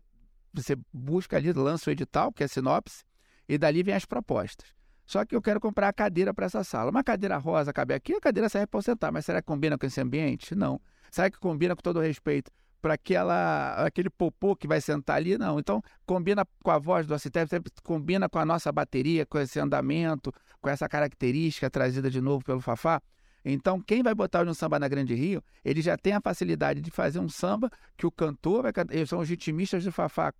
[SPEAKER 5] você busca ali, lança o edital, que é a sinopse, e dali vem as propostas. Só que eu quero comprar a cadeira para essa sala. Uma cadeira rosa cabe aqui, a cadeira serve para sentar, mas será que combina com esse ambiente? Não. Será que combina com todo o respeito para aquele popô que vai sentar ali? Não. Então, combina com a voz do assistente, combina com a nossa bateria, com esse andamento, com essa característica trazida de novo pelo Fafá. Então, quem vai botar no samba na Grande Rio, ele já tem a facilidade de fazer um samba que o cantor vai cantar. Eles são os ritmistas do Fafá,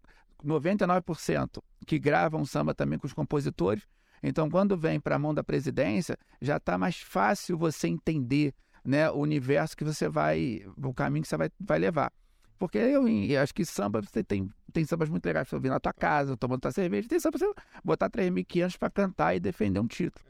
[SPEAKER 5] 99% que gravam samba também com os compositores. Então, quando vem para a mão da presidência, já está mais fácil você entender né, o universo que você vai, o caminho que você vai, vai levar. Porque eu, eu acho que samba, você tem, tem sambas muito legais para ouvir na tua casa, tomando tua cerveja, tem samba você botar 3.500 para cantar e defender um título.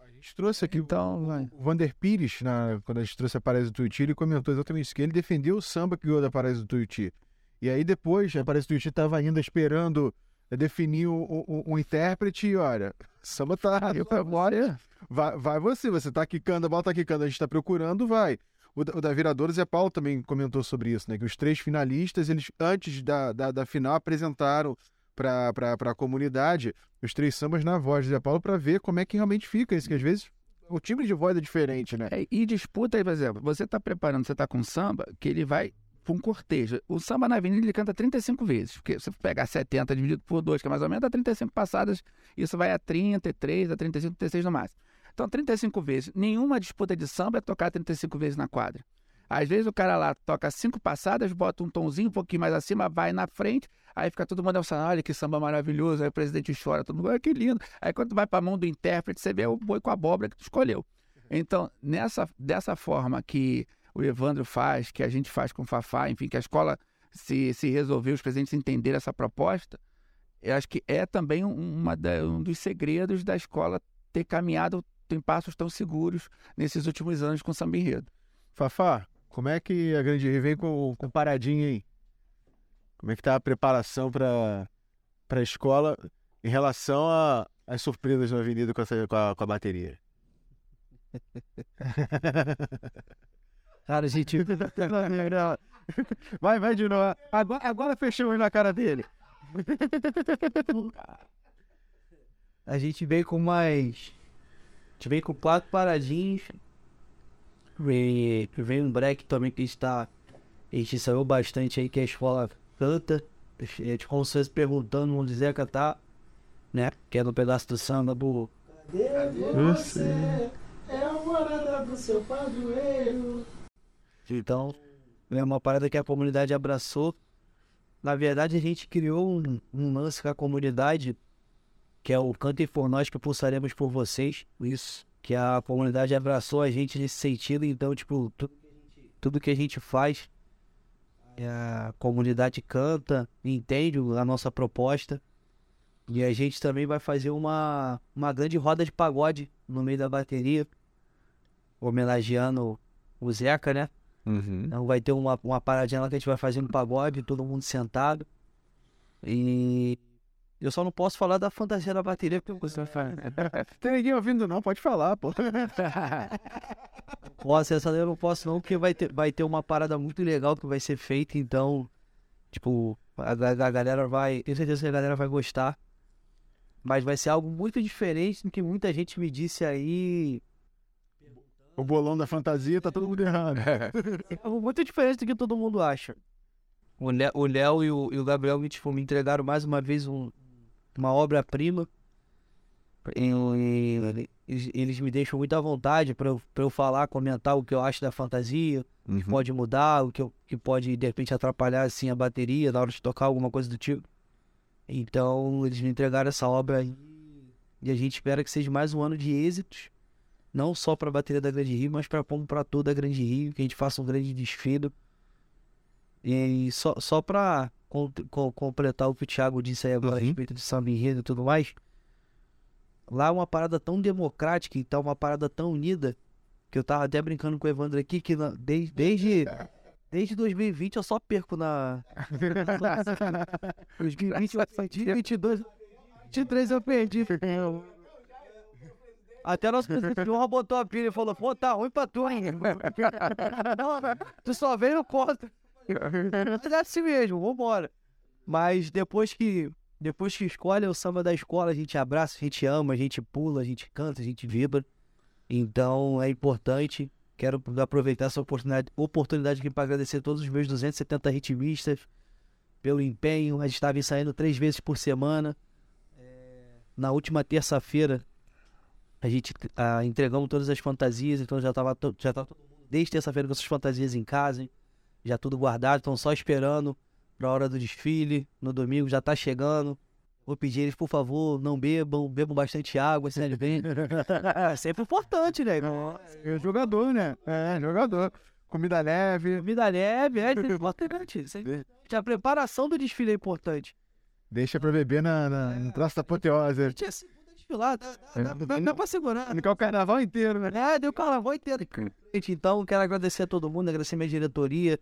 [SPEAKER 3] A gente trouxe aqui
[SPEAKER 5] Então, vai.
[SPEAKER 3] o Vander Pires, na, quando a gente trouxe a Paraíso do Tuiuti, ele comentou exatamente isso, que ele defendeu o samba que ganhou da Paraíso do Tuiuti. E aí depois, a Paraíso do Tuiuti estava ainda esperando eh, definir o, o, o intérprete e olha, o samba tá...
[SPEAKER 5] Eu bora.
[SPEAKER 3] Vai, vai você, você tá quicando, a bola tá quicando, a gente tá procurando, vai. O, da- o da Viradora, Zé Paulo também comentou sobre isso, né? Que os três finalistas, eles, antes da, da, da final, apresentaram para a comunidade os três sambas na voz de Zé Paulo para ver como é que realmente fica isso, que às vezes o timbre de voz é diferente, né?
[SPEAKER 5] É, e disputa aí, por exemplo, você está preparando, você está com samba, que ele vai para um cortejo. O samba na avenida ele canta 35 vezes, porque se você pegar 70 dividido por 2, que é mais ou menos, dá 35 passadas, isso vai a 33, a 35, 36 no máximo. Então, 35 vezes. Nenhuma disputa de samba é tocar 35 vezes na quadra. Às vezes o cara lá toca cinco passadas, bota um tomzinho um pouquinho mais acima, vai na frente, aí fica todo mundo emocionado, olha que samba maravilhoso, aí o presidente chora, todo mundo, olha que lindo. Aí quando vai para a mão do intérprete, você vê o boi com a abóbora que tu escolheu. Então, nessa, dessa forma que o Evandro faz, que a gente faz com o Fafá, enfim, que a escola se, se resolveu, os presidentes entenderam essa proposta, eu acho que é também um- uma da- um dos segredos da escola ter caminhado em passos tão seguros nesses últimos anos com o samba enredo.
[SPEAKER 3] Fafá, como é que a Grande Rio vem com, com paradinha aí? Como é que tá a preparação para a escola em relação a- às surpresas na avenida com, essa, com, a, com a bateria?
[SPEAKER 1] Cara, a gente.
[SPEAKER 3] Vai, vai de novo. Agora, agora fechou na cara dele.
[SPEAKER 1] A gente veio com mais. A gente veio com quatro paradinhos. Veio, veio um break também que está. A gente saiu bastante aí que a escola canta. A gente como vocês perguntando onde Zé cantar, né? Que é no pedaço do samba do.
[SPEAKER 2] Você é a morada do seu padroeiro.
[SPEAKER 1] Então, é uma parada que a comunidade abraçou. Na verdade, a gente criou um, um lance com a comunidade, que é o Cantem por Nós que Pulsaremos por Vocês. Isso. Que a comunidade abraçou a gente nesse sentido. Então, tipo, tu- tudo que a gente faz, é a comunidade canta, entende a nossa proposta. E a gente também vai fazer uma, uma grande roda de pagode no meio da bateria, homenageando o Zeca, né? Então vai ter uma, uma paradinha lá que a gente vai fazer um pagode, todo mundo sentado. E eu só não posso falar da fantasia da bateria, porque você vai falar.
[SPEAKER 3] Tem ninguém ouvindo não, pode falar, pô.
[SPEAKER 1] Nossa, essa daí eu não posso não, porque vai ter, vai ter uma parada muito legal que vai ser feita, então, tipo, a, a galera vai. Tenho certeza que a galera vai gostar. Mas vai ser algo muito diferente do que muita gente me disse aí.
[SPEAKER 3] O bolão da fantasia tá todo mundo errado.
[SPEAKER 1] É algo muito diferente do que todo mundo acha. O Lé- o Léo e o, e o Gabriel me, tipo, me entregaram mais uma vez um- uma obra-prima. E- eles, eles me deixam muito à vontade para eu, pra eu falar, comentar o que eu acho da fantasia, o que pode mudar, o que, eu- que pode de repente atrapalhar assim a bateria na hora de tocar alguma coisa do tipo. Então eles me entregaram essa obra aí e a gente espera que seja mais um ano de êxitos, não só para a bateria da Grande Rio, mas para para toda a Grande Rio, que a gente faça um grande desfile. E só, só para completar o que o Thiago disse aí agora a
[SPEAKER 3] Uhum.
[SPEAKER 1] respeito de samba enredo e tudo mais, lá é uma parada tão democrática e tá uma parada tão unida, que eu tava até brincando com o Evandro aqui, que na- desde, desde, desde 2020 eu só perco na... 2020, 2022, 2023 eu perdi. Até nosso presidente de honra botou a pilha e falou, pô, tá ruim pra tu, hein? tu só veio no contra. Mas é assim mesmo, vambora. Mas depois que depois que escolhe o samba da escola, a gente abraça, a gente ama, a gente pula, a gente canta, a gente vibra. Então é importante. Quero aproveitar essa oportunidade, oportunidade aqui para agradecer todos os meus 270 ritmistas pelo empenho. A gente estava ensaiando três vezes por semana. É, Na última terça-feira, a gente ah, entregamos todas as fantasias, então já estava já tava todo mundo desde terça-feira com essas fantasias em casa, hein? já tudo guardado, estão só esperando para a hora do desfile. No domingo já tá chegando. Vou pedir eles, por favor, não bebam, bebam bastante água, se bem. É sempre importante, né?
[SPEAKER 3] É jogador, né? É, jogador. Comida leve.
[SPEAKER 1] Comida leve, é isso é importante. É- A preparação do desfile é importante.
[SPEAKER 3] Deixa pra beber na, na, no traço da apoteose.
[SPEAKER 1] Desfilar, dá, dá, dá, dá, dá pra segurar.
[SPEAKER 3] Ficar o carnaval inteiro, né?
[SPEAKER 1] É, deu carnaval inteiro. Gente, então, quero agradecer a todo mundo, agradecer minha diretoria,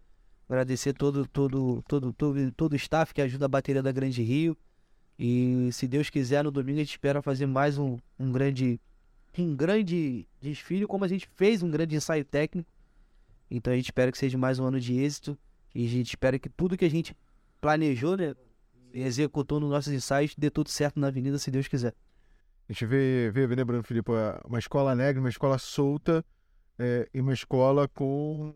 [SPEAKER 1] agradecer todo, todo, todo, todo, todo o staff que ajuda a bateria da Grande Rio. E se Deus quiser, no domingo a gente espera fazer mais um, um grande um grande desfile, como a gente fez um grande ensaio técnico. Então a gente espera que seja mais um ano de êxito. E a gente espera que tudo que a gente planejou, né? E executou nos nossos ensaios, dê tudo certo na avenida, se Deus quiser.
[SPEAKER 3] A gente vê, vê, vê lembrando, Filipe, uma escola alegre, uma escola solta é, e uma escola com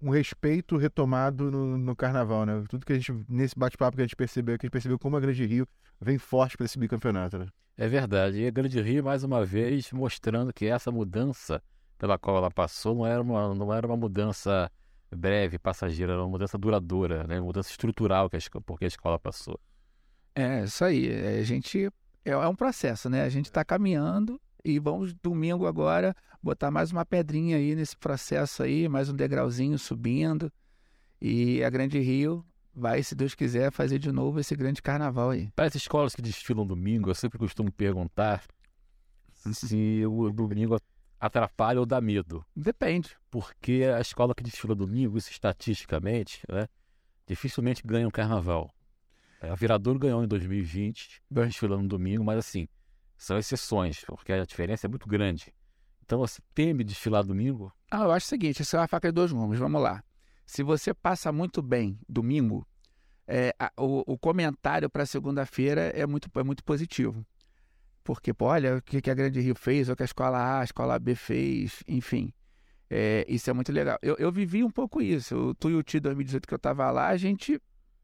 [SPEAKER 3] um respeito retomado no, no carnaval, né? Tudo que a gente, nesse bate-papo que a gente percebeu, que a gente percebeu como a Grande Rio vem forte para esse bicampeonato, né?
[SPEAKER 4] É verdade. E a Grande Rio, mais uma vez, mostrando que essa mudança pela qual ela passou não era uma, não era uma mudança breve, passageira, era uma mudança duradoura, né? Uma mudança estrutural que a, porque a escola passou.
[SPEAKER 5] É, isso aí. É, A gente é, é um processo, né? A gente está caminhando e vamos domingo agora botar mais uma pedrinha aí nesse processo aí, mais um degrauzinho subindo. E a Grande Rio vai, se Deus quiser, fazer de novo esse grande carnaval aí.
[SPEAKER 4] Para as escolas que desfilam domingo, eu sempre costumo perguntar se o domingo atrapalha ou dá medo.
[SPEAKER 5] Depende.
[SPEAKER 4] Porque a escola que desfila domingo, isso estatisticamente, né, dificilmente ganha um carnaval. É, A Viradouro ganhou em 2020, desfilando no domingo, mas assim, são exceções, porque a diferença é muito grande. Então você teme desfilar domingo?
[SPEAKER 5] Ah, eu acho o seguinte, isso é uma faca de dois gumes. Vamos lá. Se você passa muito bem domingo, é, a- o, o comentário para segunda-feira é muito, é muito positivo. Porque, pô, olha o que, que a Grande Rio fez, o que a escola A, a escola B fez, enfim. É, isso é muito legal. Eu, eu vivi um pouco isso. O Tuiuti 2018 que eu estava lá, a gente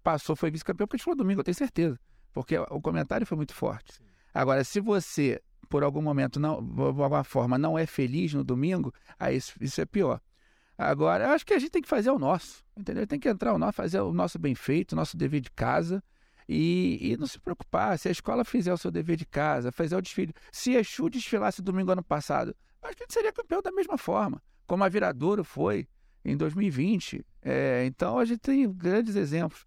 [SPEAKER 5] passou, foi vice-campeão porque a gente falou domingo, eu tenho certeza. Porque o comentário foi muito forte. Agora, se você, por algum momento, não, de alguma forma, não é feliz no domingo, aí isso, isso é pior. Agora, eu acho que a gente tem que fazer o nosso, entendeu? Tem que entrar o nosso, fazer o nosso bem feito, o nosso dever de casa e, e não se preocupar. Se a escola fizer o seu dever de casa, fazer o desfile. Se a Exu desfilasse domingo ano passado, acho que a gente seria campeão da mesma forma, como a Viradouro foi em 2020. É, então, a gente tem grandes exemplos.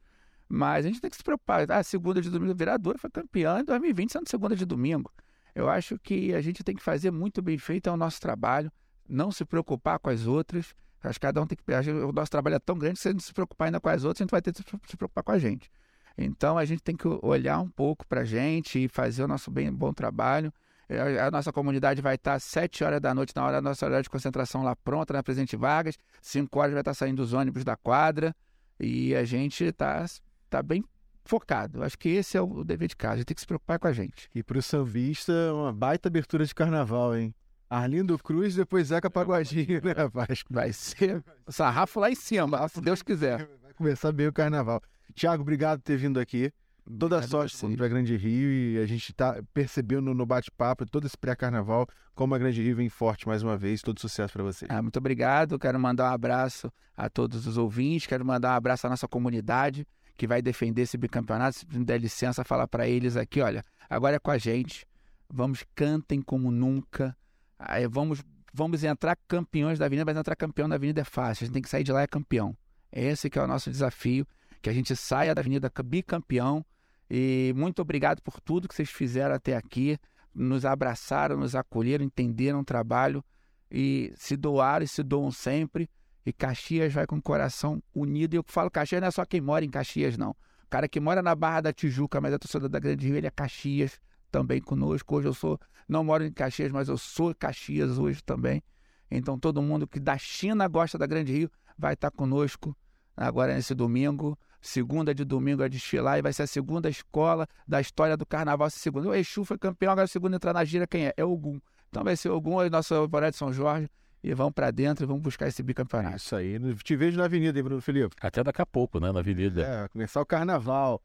[SPEAKER 5] Mas a gente tem que se preocupar. Ah, segunda de domingo, a Viradouro foi campeã em 2020, sendo segunda de domingo. Eu acho que a gente tem que fazer muito bem feito é o nosso trabalho, não se preocupar com as outras. Acho que cada um tem que. a O nosso trabalho é tão grande que se a gente se preocupar ainda com as outras, a gente vai ter que se preocupar com a gente. Então a gente tem que olhar um pouco para a gente e fazer o nosso bem, bom trabalho. É, A nossa comunidade vai estar às 7 horas da noite, na hora da nossa hora de concentração lá pronta, na Presidente Vargas. 5 horas vai estar saindo os ônibus da quadra. E a gente está tá bem focado. Acho que esse é o dever de casa. A gente tem que se preocupar com a gente.
[SPEAKER 3] E pro sambista, uma baita abertura de carnaval, hein? Arlindo Cruz, depois Zeca Pagodinho, né, rapaz?
[SPEAKER 5] Vai ser sarrafo lá em cima, se Deus quiser.
[SPEAKER 3] Vai começar bem o carnaval. Tiago, obrigado por ter vindo aqui. Toda a
[SPEAKER 5] Obrigado
[SPEAKER 3] sorte para a Grande Rio e a gente tá percebendo no bate-papo todo esse pré-carnaval como a Grande Rio vem forte mais uma vez. Todo sucesso para vocês.
[SPEAKER 5] Ah, muito obrigado. Quero mandar um abraço a todos os ouvintes. Quero mandar um abraço à nossa comunidade que vai defender esse bicampeonato. Se me der licença, falar para eles aqui: olha, agora é com a gente. Vamos, cantem como nunca. Aí vamos, vamos entrar campeões da Avenida, mas entrar campeão da Avenida é fácil. A gente tem que sair de lá é campeão. Esse que é o nosso desafio, que a gente saia da Avenida bicampeão. E muito obrigado por tudo que vocês fizeram até aqui. Nos abraçaram, nos acolheram, entenderam o trabalho e se doaram e se doam sempre. E Caxias vai com o coração unido. E eu falo Caxias não é só quem mora em Caxias, não. O cara que mora na Barra da Tijuca, mas é torcedor da Grande Rio, ele é Caxias também conosco. Hoje eu sou, não moro em Caxias, mas eu sou Caxias hoje também. Então todo mundo que da China gosta da Grande Rio vai estar conosco agora nesse domingo. Segunda de domingo é desfilar e vai ser a segunda escola da história do carnaval. Essa segunda. O Exu foi campeão, agora a segunda entrar na gira, quem é? É o Ogum. Então vai ser o Ogum, é nosso Alvorada de São Jorge. E vamos para dentro e vamos buscar esse bicampeonato.
[SPEAKER 3] isso aí. Te vejo na avenida, hein, Bruno Felipe?
[SPEAKER 4] Até daqui a pouco, né, na Avenida.
[SPEAKER 3] É, começar o carnaval.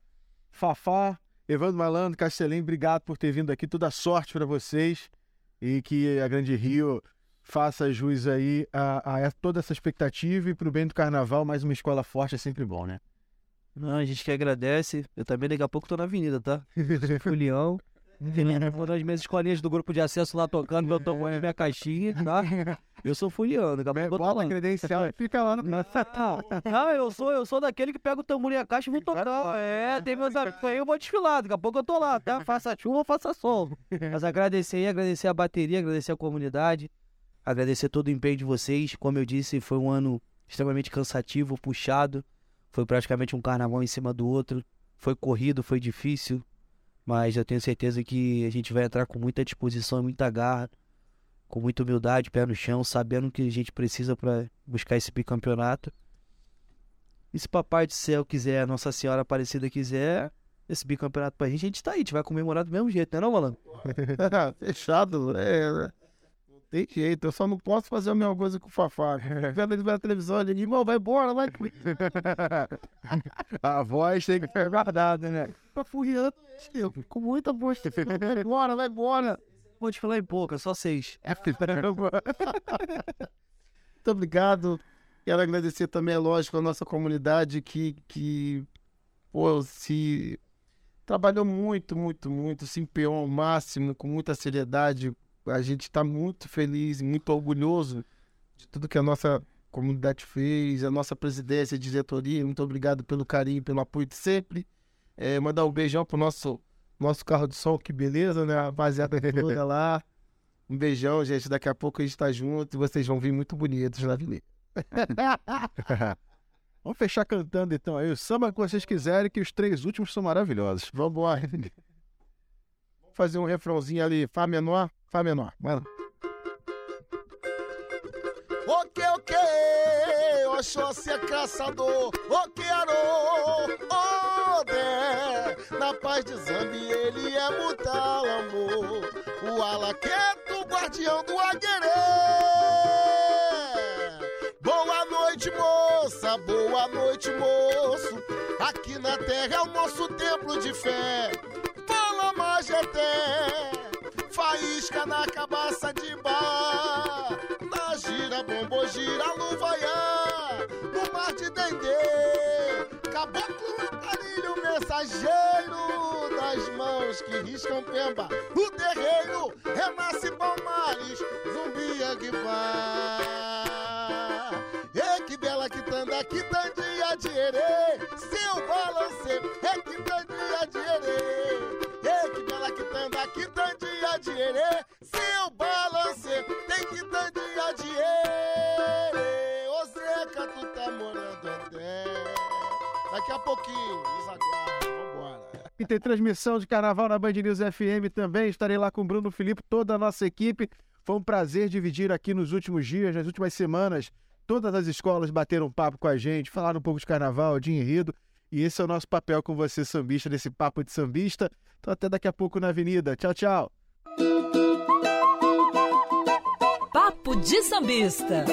[SPEAKER 3] Fafá, Evandro Malandro, Castelém, obrigado por ter vindo aqui. Toda sorte para vocês e que a Grande Rio faça jus aí a, a toda essa expectativa e pro bem do carnaval, mais uma escola forte é sempre bom, né?
[SPEAKER 1] Não, a gente que agradece. Eu também daqui a pouco tô na avenida, tá? Fulião. Vou nas minhas escolinhas do grupo de acesso lá tocando, meu tamanho, minha caixinha, tá? Eu sou fuliano, a eu tô
[SPEAKER 3] Bola
[SPEAKER 1] lá.
[SPEAKER 3] credencial e fica lá no.
[SPEAKER 1] Não, eu sou, eu sou daquele que pega o tambor e a caixa e vou tocar. É, tem meus amigos aí, eu vou desfilar. Daqui a pouco eu tô lá, tá? Faça chuva, faça sol. Mas agradecer aí, agradecer a bateria, agradecer a comunidade, agradecer todo o empenho de vocês. Como eu disse, foi um ano extremamente cansativo, puxado. Foi praticamente um carnaval em cima do outro. Foi corrido, foi difícil. Mas eu tenho certeza que a gente vai entrar com muita disposição muita garra, com muita humildade, pé no chão, sabendo que a gente precisa para buscar esse bicampeonato. E se Papai do Céu quiser, Nossa Senhora Aparecida quiser, esse bicampeonato pra gente, a gente tá aí, a gente vai comemorar do mesmo jeito, né não, malandro?
[SPEAKER 2] Fechado, é. Tem jeito, eu só não posso fazer a mesma coisa com o Fafá. Vendo ele na televisão, ele diz, irmão, vai embora, vai.
[SPEAKER 3] A voz tem que
[SPEAKER 2] É verdade, né? Tá furriando, eu, com muita voz. Vai embora, vai embora.
[SPEAKER 1] Vou te falar em pouca, só seis.
[SPEAKER 2] Muito obrigado. Quero agradecer também, é lógico, a nossa comunidade que, que pô, se trabalhou muito, muito, muito, se empenhou ao máximo, com muita seriedade. A gente está muito feliz, muito orgulhoso de tudo que a nossa comunidade fez, a nossa presidência, diretoria. Muito obrigado pelo carinho, pelo apoio de sempre. É, mandar um beijão pro nosso, nosso carro de som, que beleza, né? A rapaziada toda lá. Um beijão, gente. Daqui a pouco a gente tá junto e vocês vão vir muito bonitos na avenida.
[SPEAKER 3] Vamos fechar cantando então aí o samba que vocês quiserem, que os três últimos são maravilhosos.
[SPEAKER 2] Vamos embora. Vamos fazer um refrãozinho ali, Fá menor, Fá menor. Vai lá. Ok, ok, Oxóssi é caçador, ok, arô, ode, na paz de Zambi ele é mutalambo, o alaqueto, guardião do aguerê. Boa noite, moça, boa noite, moço, aqui na terra é o nosso templo de fé, faísca na cabaça de bar, na gira, bombo, gira, luvaiá, no mar de Dendê, caboclo, carilho, mensageiro. Das mãos que riscam pemba, o terreiro, renasce palmares, zumbi aguibar. Ei, que bela quitanda, quitandinha de herê, herê, seu balancê, tem quitandinha de herê. Ô Zeca, tu tá morando até. Daqui a pouquinho, nos aguarda, vambora.
[SPEAKER 3] E tem transmissão de carnaval na Band News FM também. Estarei lá com o Bruno Felipe, toda a nossa equipe. Foi um prazer dividir aqui nos últimos dias, nas últimas semanas. Todas as escolas bateram papo com a gente, falaram um pouco de carnaval, de enredo. E esse é o nosso papel com você, sambista, nesse papo de sambista. Então até daqui a pouco na Avenida. Tchau, tchau.
[SPEAKER 6] Papo de sambista.